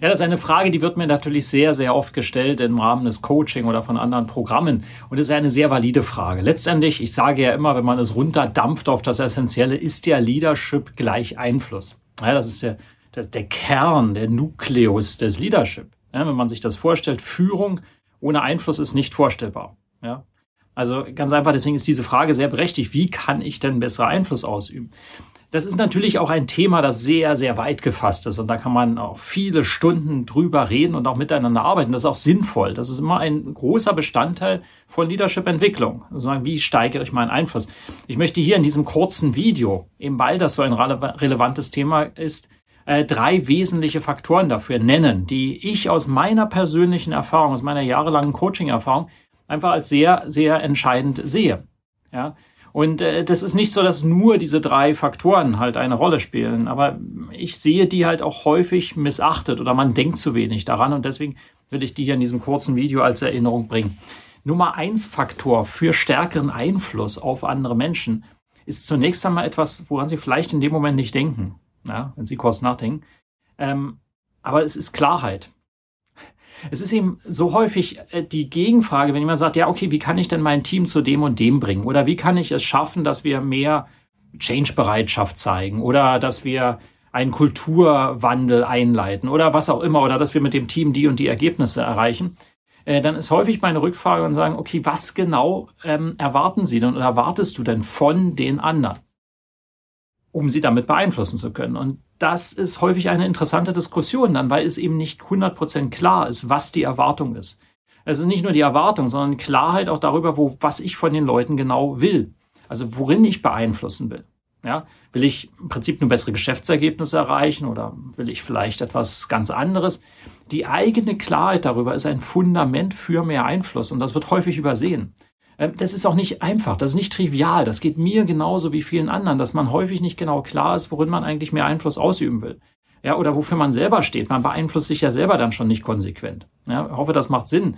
Ja, das ist eine Frage, die wird mir natürlich sehr, sehr oft gestellt im Rahmen des Coaching oder von anderen Programmen. Und es ist eine sehr valide Frage. Letztendlich, ich sage ja immer, wenn man es runterdampft auf das Essentielle, ist der Leadership gleich Einfluss. Ja, das ist der, der, der Kern, der Nukleus des Leadership. Ja, wenn man sich das vorstellt, Führung ohne Einfluss ist nicht vorstellbar. Ja, also ganz einfach, deswegen ist diese Frage sehr berechtigt. Wie kann ich denn bessere Einfluss ausüben? Das ist natürlich auch ein Thema, das sehr, sehr weit gefasst ist. Und da kann man auch viele Stunden drüber reden und auch miteinander arbeiten. Das ist auch sinnvoll. Das ist immer ein großer Bestandteil von Leadership-Entwicklung. Also wie steigere ich meinen Einfluss? Ich möchte hier in diesem kurzen Video, eben weil das so ein relevantes Thema ist, äh, drei wesentliche Faktoren dafür nennen, die ich aus meiner persönlichen Erfahrung, aus meiner jahrelangen Coaching-Erfahrung einfach als sehr, sehr entscheidend sehe. Ja, und äh, das ist nicht so, dass nur diese drei Faktoren halt eine Rolle spielen, aber ich sehe die halt auch häufig missachtet oder man denkt zu wenig daran und deswegen will ich die hier in diesem kurzen Video als Erinnerung bringen. Nummer eins Faktor für stärkeren Einfluss auf andere Menschen ist zunächst einmal etwas, woran Sie vielleicht in dem Moment nicht denken, ja, wenn Sie kurz nachdenken. Ähm, aber es ist Klarheit. Es ist eben so häufig äh, die Gegenfrage, wenn jemand sagt, ja, okay, wie kann ich denn mein Team zu dem und dem bringen? Oder wie kann ich es schaffen, dass wir mehr Change-Bereitschaft zeigen? Oder dass wir einen Kulturwandel einleiten? Oder was auch immer? Oder dass wir mit dem Team die und die Ergebnisse erreichen? Äh, dann ist häufig meine Rückfrage und sagen, okay, was genau ähm, erwarten Sie denn oder erwartest du denn von den anderen? Um sie damit beeinflussen zu können. Und das ist häufig eine interessante Diskussion dann, weil es eben nicht 100% klar ist, was die Erwartung ist. Es ist nicht nur die Erwartung, sondern Klarheit auch darüber, wo, was ich von den Leuten genau will. Also worin ich beeinflussen will. Ja, will ich im Prinzip nur bessere Geschäftsergebnisse erreichen oder will ich vielleicht etwas ganz anderes? Die eigene Klarheit darüber ist ein Fundament für mehr Einfluss und das wird häufig übersehen. Ähm, das ist auch nicht einfach, das ist nicht trivial. Das geht mir genauso wie vielen anderen, dass man häufig nicht genau klar ist, worin man eigentlich mehr Einfluss ausüben will. Ja, oder wofür man selber steht. Man beeinflusst sich ja selber dann schon nicht konsequent. Ja, hoffe, das macht Sinn.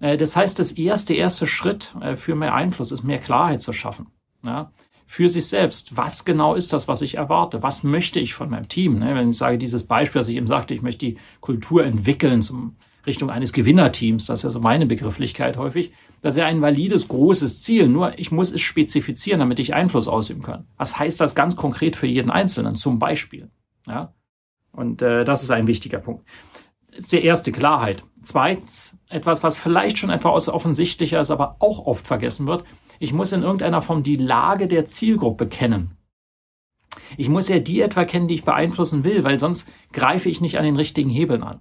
Äh, das heißt, das erste, erste Schritt äh, für mehr Einfluss ist, mehr Klarheit zu schaffen. Ja, für sich selbst. Was genau ist das, was ich erwarte? Was möchte ich von meinem Team? Ne, wenn ich sage, dieses Beispiel, was ich eben sagte, ich möchte die Kultur entwickeln zum Richtung eines Gewinnerteams, das ist ja so meine Begrifflichkeit häufig, das ist ja ein valides, großes Ziel. Nur ich muss es spezifizieren, damit ich Einfluss ausüben kann. Was heißt das ganz konkret für jeden Einzelnen? Zum Beispiel. Ja? Und äh, das ist ein wichtiger Punkt. Das ist der erste Klarheit. Zweitens, etwas, was vielleicht schon etwas offensichtlicher ist, aber auch oft vergessen wird. Ich muss in irgendeiner Form die Lage der Zielgruppe kennen. Ich muss ja die etwa kennen, die ich beeinflussen will, weil sonst greife ich nicht an den richtigen Hebeln an.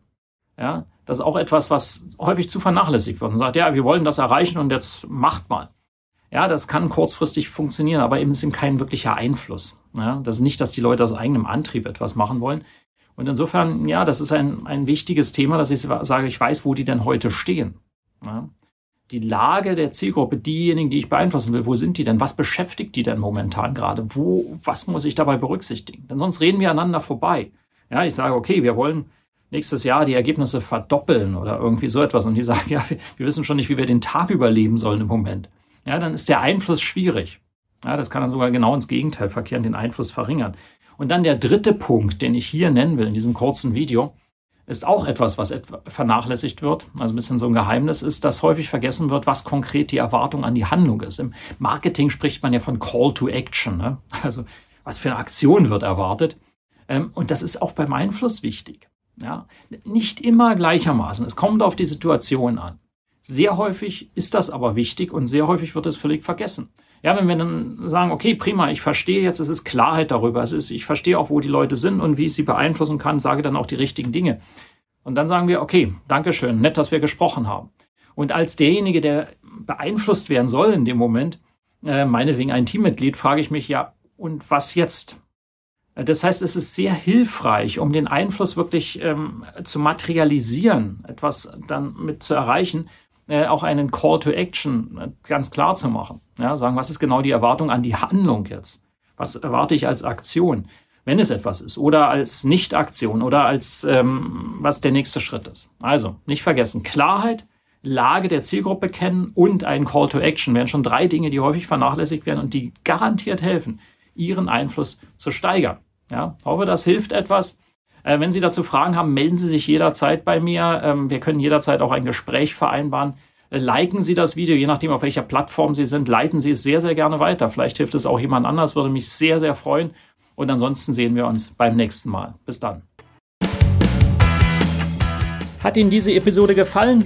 Ja, das ist auch etwas, was häufig zu vernachlässigt wird. Man sagt, ja, wir wollen das erreichen und jetzt macht mal. Ja, das kann kurzfristig funktionieren, aber eben ist eben kein wirklicher Einfluss. Ja, das ist nicht, dass die Leute aus eigenem Antrieb etwas machen wollen. Und insofern, ja, das ist ein, ein wichtiges Thema, dass ich sage, ich weiß, wo die denn heute stehen. Ja, die Lage der Zielgruppe, diejenigen, die ich beeinflussen will, wo sind die denn? Was beschäftigt die denn momentan gerade? Wo, was muss ich dabei berücksichtigen? Denn sonst reden wir aneinander vorbei. Ja, ich sage, okay, wir wollen nächstes Jahr die Ergebnisse verdoppeln oder irgendwie so etwas und die sagen, ja, wir, wissen schon nicht, wie wir den Tag überleben sollen im Moment. Ja, dann ist der Einfluss schwierig. Ja, das kann dann sogar genau ins Gegenteil verkehren, den Einfluss verringern. Und dann der dritte Punkt, den ich hier nennen will in diesem kurzen Video, ist auch etwas, was vernachlässigt wird, also ein bisschen so ein Geheimnis ist, dass häufig vergessen wird, was konkret die Erwartung an die Handlung ist. Im Marketing spricht man ja von Call to Action, ne? also was für eine Aktion wird erwartet. Ähm, und das ist auch beim Einfluss wichtig. Ja, nicht immer gleichermaßen. Es kommt auf die Situation an. Sehr häufig ist das aber wichtig und sehr häufig wird es völlig vergessen. Ja, wenn wir dann sagen, okay, prima, ich verstehe jetzt, es ist Klarheit darüber, es ist, ich verstehe auch, wo die Leute sind und wie ich sie beeinflussen kann, sage dann auch die richtigen Dinge. Und dann sagen wir, okay, Dankeschön, nett, dass wir gesprochen haben. Und als derjenige, der beeinflusst werden soll in dem Moment, äh, meinetwegen ein Teammitglied, frage ich mich ja, und was jetzt? Das heißt, es ist sehr hilfreich, um den Einfluss wirklich ähm, zu materialisieren, etwas dann mit zu erreichen, äh, auch einen Call to Action äh, ganz klar zu machen. Ja, sagen, was ist genau die Erwartung an die Handlung jetzt? Was erwarte ich als Aktion, wenn es etwas ist? Oder als Nicht-Aktion oder als ähm, was der nächste Schritt ist. Also, nicht vergessen, Klarheit, Lage der Zielgruppe kennen und ein Call to Action wären schon drei Dinge, die häufig vernachlässigt werden und die garantiert helfen, Ihren Einfluss zu steigern. Ja, hoffe, das hilft etwas. Äh, wenn Sie dazu Fragen haben, melden Sie sich jederzeit bei mir. Ähm, wir können jederzeit auch ein Gespräch vereinbaren. Äh, liken Sie das Video, je nachdem, auf welcher Plattform Sie sind. Leiten Sie es sehr, sehr gerne weiter. Vielleicht hilft es auch jemand anders, würde mich sehr, sehr freuen. Und ansonsten sehen wir uns beim nächsten Mal. Bis dann. Hat Ihnen diese Episode gefallen?